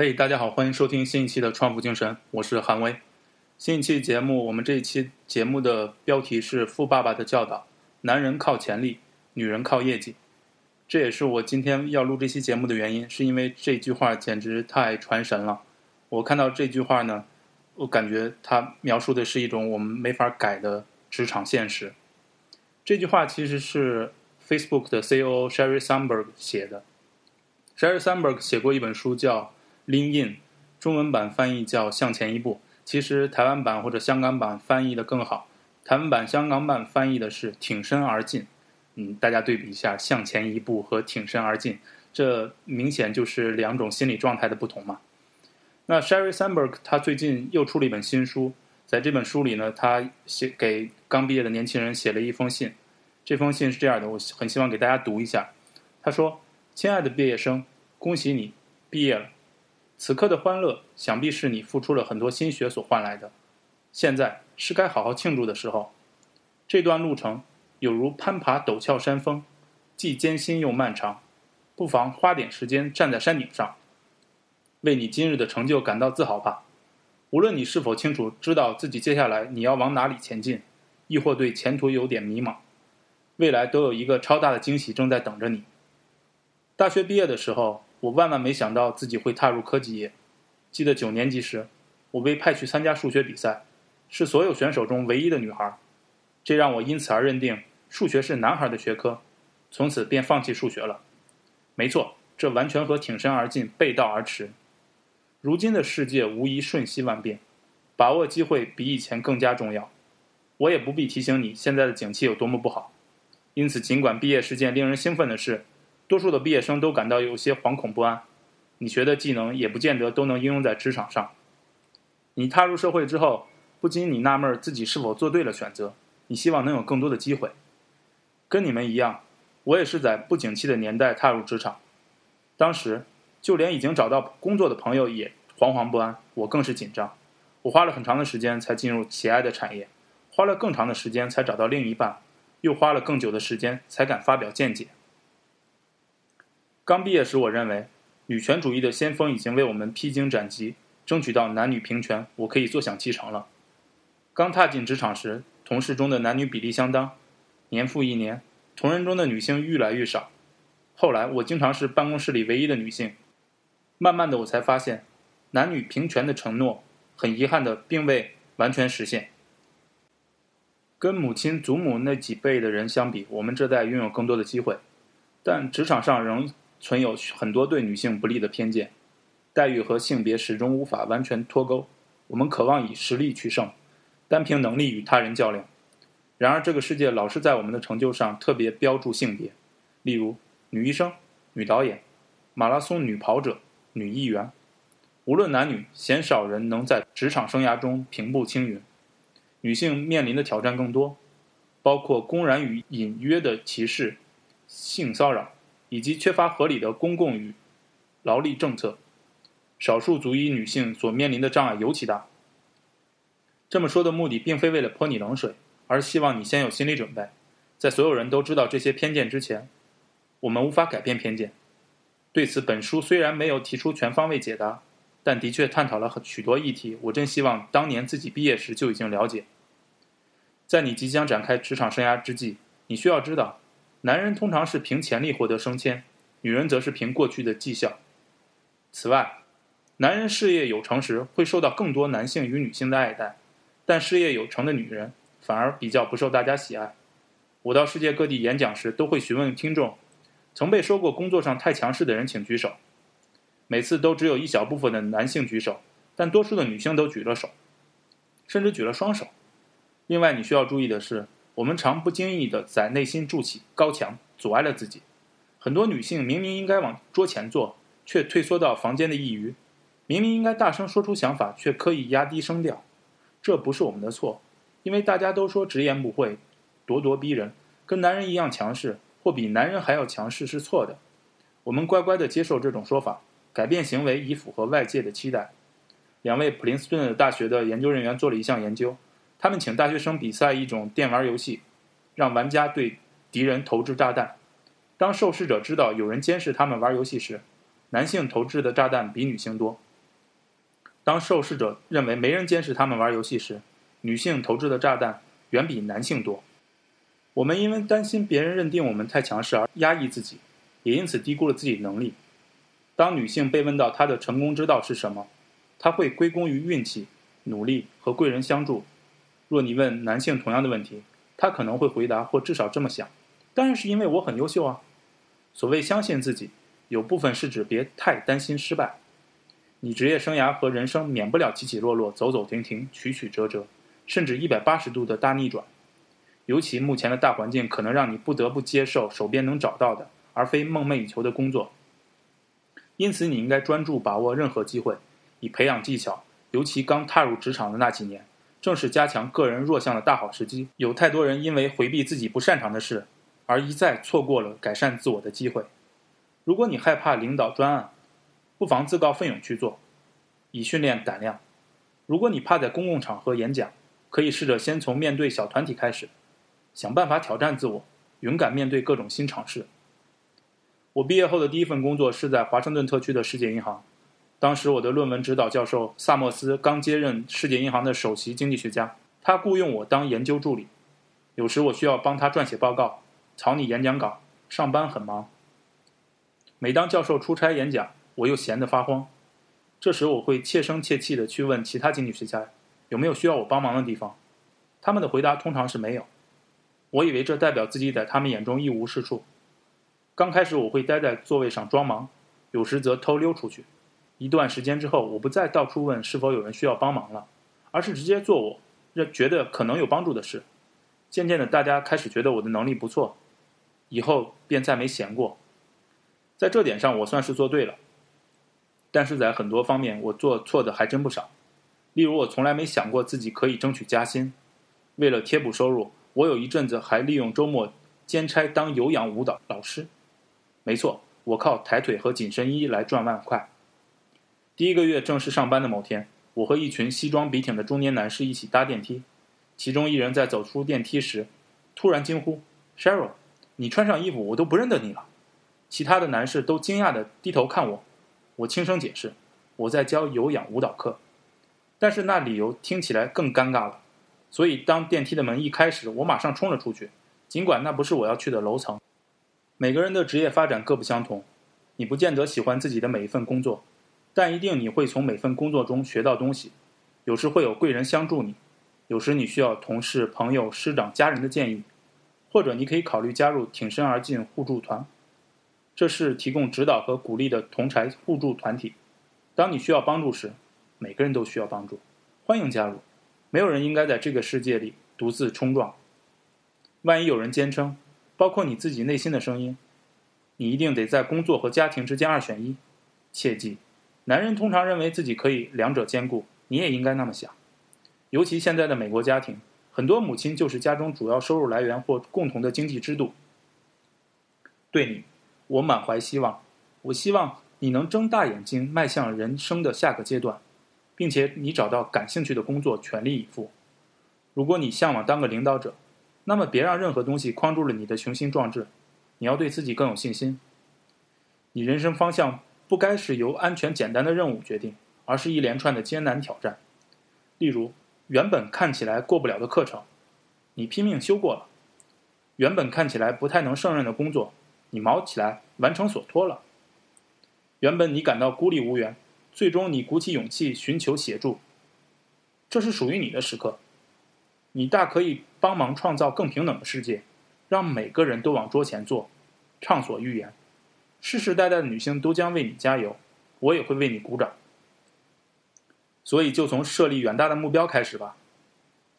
嘿，大家好，欢迎收听新一期的《创富精神》，我是韩威。新一期节目，我们这一期节目的标题是《富爸爸的教导》，男人靠潜力，女人靠业绩。这也是我今天要录这期节目的原因，是因为这句话简直太传神了。我看到这句话呢，我感觉它描述的是一种我们没法改的职场现实。这句话其实是 Facebook 的 CEO Sherry Sandberg 写的。Sherry Sandberg 写过一本书叫。Lean In，中文版翻译叫“向前一步”，其实台湾版或者香港版翻译的更好。台湾版、香港版翻译的是“挺身而进”。嗯，大家对比一下“向前一步”和“挺身而进”，这明显就是两种心理状态的不同嘛。那 Sherry Sandberg 他最近又出了一本新书，在这本书里呢，他写给刚毕业的年轻人写了一封信。这封信是这样的，我很希望给大家读一下。他说：“亲爱的毕业生，恭喜你毕业了。”此刻的欢乐，想必是你付出了很多心血所换来的。现在是该好好庆祝的时候。这段路程有如攀爬陡峭山峰，既艰辛又漫长。不妨花点时间站在山顶上，为你今日的成就感到自豪吧。无论你是否清楚知道自己接下来你要往哪里前进，亦或对前途有点迷茫，未来都有一个超大的惊喜正在等着你。大学毕业的时候。我万万没想到自己会踏入科技业。记得九年级时，我被派去参加数学比赛，是所有选手中唯一的女孩，这让我因此而认定数学是男孩的学科，从此便放弃数学了。没错，这完全和挺身而进背道而驰。如今的世界无疑瞬息万变，把握机会比以前更加重要。我也不必提醒你现在的景气有多么不好。因此，尽管毕业是件令人兴奋的事。多数的毕业生都感到有些惶恐不安，你学的技能也不见得都能应用在职场上。你踏入社会之后，不禁你纳闷自己是否做对了选择。你希望能有更多的机会。跟你们一样，我也是在不景气的年代踏入职场。当时，就连已经找到工作的朋友也惶惶不安，我更是紧张。我花了很长的时间才进入喜爱的产业，花了更长的时间才找到另一半，又花了更久的时间才敢发表见解。刚毕业时，我认为女权主义的先锋已经为我们披荆斩棘，争取到男女平权，我可以坐享其成了。刚踏进职场时，同事中的男女比例相当，年复一年，同仁中的女性愈来愈少。后来，我经常是办公室里唯一的女性。慢慢的，我才发现，男女平权的承诺，很遗憾的并未完全实现。跟母亲、祖母那几辈的人相比，我们这代拥有更多的机会，但职场上仍。存有很多对女性不利的偏见，待遇和性别始终无法完全脱钩。我们渴望以实力取胜，单凭能力与他人较量。然而，这个世界老是在我们的成就上特别标注性别，例如女医生、女导演、马拉松女跑者、女议员。无论男女，鲜少人能在职场生涯中平步青云。女性面临的挑战更多，包括公然与隐约的歧视、性骚扰。以及缺乏合理的公共与劳力政策，少数族裔女性所面临的障碍尤其大。这么说的目的并非为了泼你冷水，而希望你先有心理准备，在所有人都知道这些偏见之前，我们无法改变偏见。对此，本书虽然没有提出全方位解答，但的确探讨了许多议题。我真希望当年自己毕业时就已经了解。在你即将展开职场生涯之际，你需要知道。男人通常是凭潜力获得升迁，女人则是凭过去的绩效。此外，男人事业有成时会受到更多男性与女性的爱戴，但事业有成的女人反而比较不受大家喜爱。我到世界各地演讲时，都会询问听众：曾被说过工作上太强势的人，请举手。每次都只有一小部分的男性举手，但多数的女性都举了手，甚至举了双手。另外，你需要注意的是。我们常不经意地在内心筑起高墙，阻碍了自己。很多女性明明应该往桌前坐，却退缩到房间的一隅；明明应该大声说出想法，却刻意压低声调。这不是我们的错，因为大家都说直言不讳、咄咄逼人，跟男人一样强势，或比男人还要强势是错的。我们乖乖地接受这种说法，改变行为以符合外界的期待。两位普林斯顿大学的研究人员做了一项研究。他们请大学生比赛一种电玩游戏，让玩家对敌人投掷炸弹。当受试者知道有人监视他们玩游戏时，男性投掷的炸弹比女性多，当受试者认为没人监视他们玩游戏时，女性投掷的炸弹远比男性多。我们因为担心别人认定我们太强势而压抑自己，也因此低估了自己能力。当女性被问到她的成功之道是什么，她会归功于运气、努力和贵人相助。若你问男性同样的问题，他可能会回答，或至少这么想：当然是因为我很优秀啊。所谓相信自己，有部分是指别太担心失败。你职业生涯和人生免不了起起落落、走走停停、曲曲折折，甚至一百八十度的大逆转。尤其目前的大环境可能让你不得不接受手边能找到的，而非梦寐以求的工作。因此，你应该专注把握任何机会，以培养技巧。尤其刚踏入职场的那几年，正是加强个人弱项的大好时机。有太多人因为回避自己不擅长的事，而一再错过了改善自我的机会。如果你害怕领导专案，不妨自告奋勇去做，以训练胆量。如果你怕在公共场合演讲，可以试着先从面对小团体开始，想办法挑战自我，勇敢面对各种新尝试。我毕业后的第一份工作是在华盛顿特区的世界银行，当时我的论文指导教授萨默斯刚接任世界银行的首席经济学家，他雇佣我当研究助理，有时我需要帮他撰写报告、草拟演讲稿，上班很忙。每当教授出差演讲，我又闲得发慌，这时我会切声切气地去问其他经济学家有没有需要我帮忙的地方，他们的回答通常是没有。我以为这代表自己在他们眼中一无是处。刚开始我会待在座位上装忙，有时则偷溜出去。一段时间之后，我不再到处问是否有人需要帮忙了，而是直接做我认觉得可能有帮助的事。渐渐的，大家开始觉得我的能力不错，以后便再没闲过。在这点上，我算是做对了。但是在很多方面，我做错的还真不少。例如，我从来没想过自己可以争取加薪。为了贴补收入，我有一阵子还利用周末兼差当有氧舞蹈老师。没错，我靠抬腿和紧身衣来赚外快。第一个月正式上班的某天，我和一群西装笔挺的中年男士一起搭电梯，其中一人在走出电梯时，突然惊呼：“Cheryl，你穿上衣服，我都不认得你了。”其他的男士都惊讶地低头看我。我轻声解释，我在教有氧舞蹈课，但是那理由听起来更尴尬了。所以当电梯的门一开时，我马上冲了出去，尽管那不是我要去的楼层。每个人的职业发展各不相同，你不见得喜欢自己的每一份工作，但一定你会从每份工作中学到东西。有时会有贵人相助你，有时你需要同事、朋友、师长、家人的建议，或者你可以考虑加入挺身而进互助团。这是提供指导和鼓励的同柴互助团体。当你需要帮助时，每个人都需要帮助，欢迎加入。没有人应该在这个世界里独自冲撞。万一有人坚称，包括你自己内心的声音，你一定得在工作和家庭之间二选一。切记，男人通常认为自己可以两者兼顾，你也应该那么想。尤其现在的美国家庭，很多母亲就是家中主要收入来源或共同的经济支柱。对你。我满怀希望，我希望你能睁大眼睛迈向人生的下个阶段，并且你找到感兴趣的工作，全力以赴。如果你向往当个领导者，那么别让任何东西框住了你的雄心壮志。你要对自己更有信心。你人生方向不该是由安全简单的任务决定，而是一连串的艰难挑战。例如，原本看起来过不了的课程，你拼命修过了；原本看起来不太能胜任的工作。你毛起来，完成所托了。原本你感到孤立无援，最终你鼓起勇气寻求协助。这是属于你的时刻，你大可以帮忙创造更平等的世界，让每个人都往桌前坐，畅所欲言。世世代代的女性都将为你加油，我也会为你鼓掌。所以，就从设立远大的目标开始吧，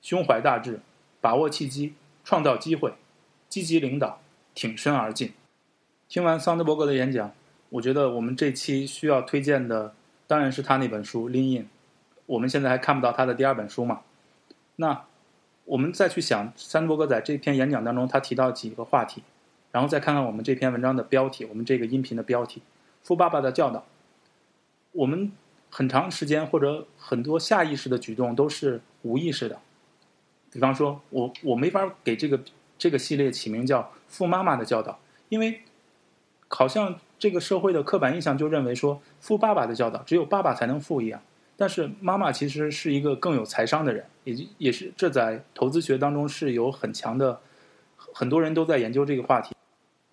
胸怀大志，把握契机，创造机会，积极领导，挺身而进。听完桑德伯格的演讲，我觉得我们这期需要推荐的当然是他那本书《Lean In》。我们现在还看不到他的第二本书嘛？那我们再去想桑德伯格在这篇演讲当中他提到几个话题，然后再看看我们这篇文章的标题，我们这个音频的标题《富爸爸的教导》。我们很长时间或者很多下意识的举动都是无意识的。比方说，我我没法给这个这个系列起名叫《富妈妈的教导》，因为。好像这个社会的刻板印象就认为说，富爸爸的教导只有爸爸才能富一样。但是妈妈其实是一个更有财商的人，也也是这在投资学当中是有很强的，很多人都在研究这个话题。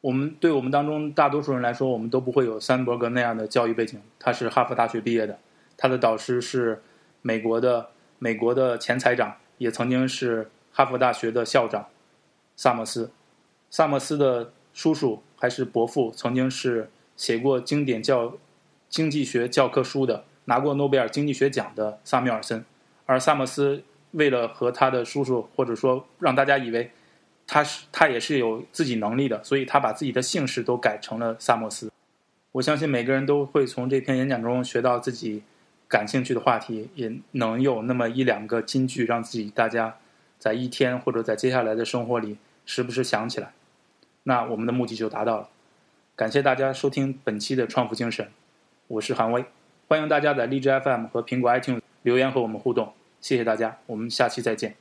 我们对我们当中大多数人来说，我们都不会有三伯格那样的教育背景。他是哈佛大学毕业的，他的导师是美国的美国的前财长，也曾经是哈佛大学的校长萨默斯。萨默斯的叔叔还是伯父，曾经是写过经典教经济学教科书的。拿过诺贝尔经济学奖的萨缪尔森，而萨默斯为了和他的叔叔，或者说让大家以为他是他也是有自己能力的，所以他把自己的姓氏都改成了萨默斯。我相信每个人都会从这篇演讲中学到自己感兴趣的话题，也能有那么一两个金句，让自己大家在一天或者在接下来的生活里时不时想起来。那我们的目的就达到了。感谢大家收听本期的创富精神，我是韩威。欢迎大家在荔枝 FM 和苹果 iTunes 留言和我们互动，谢谢大家，我们下期再见。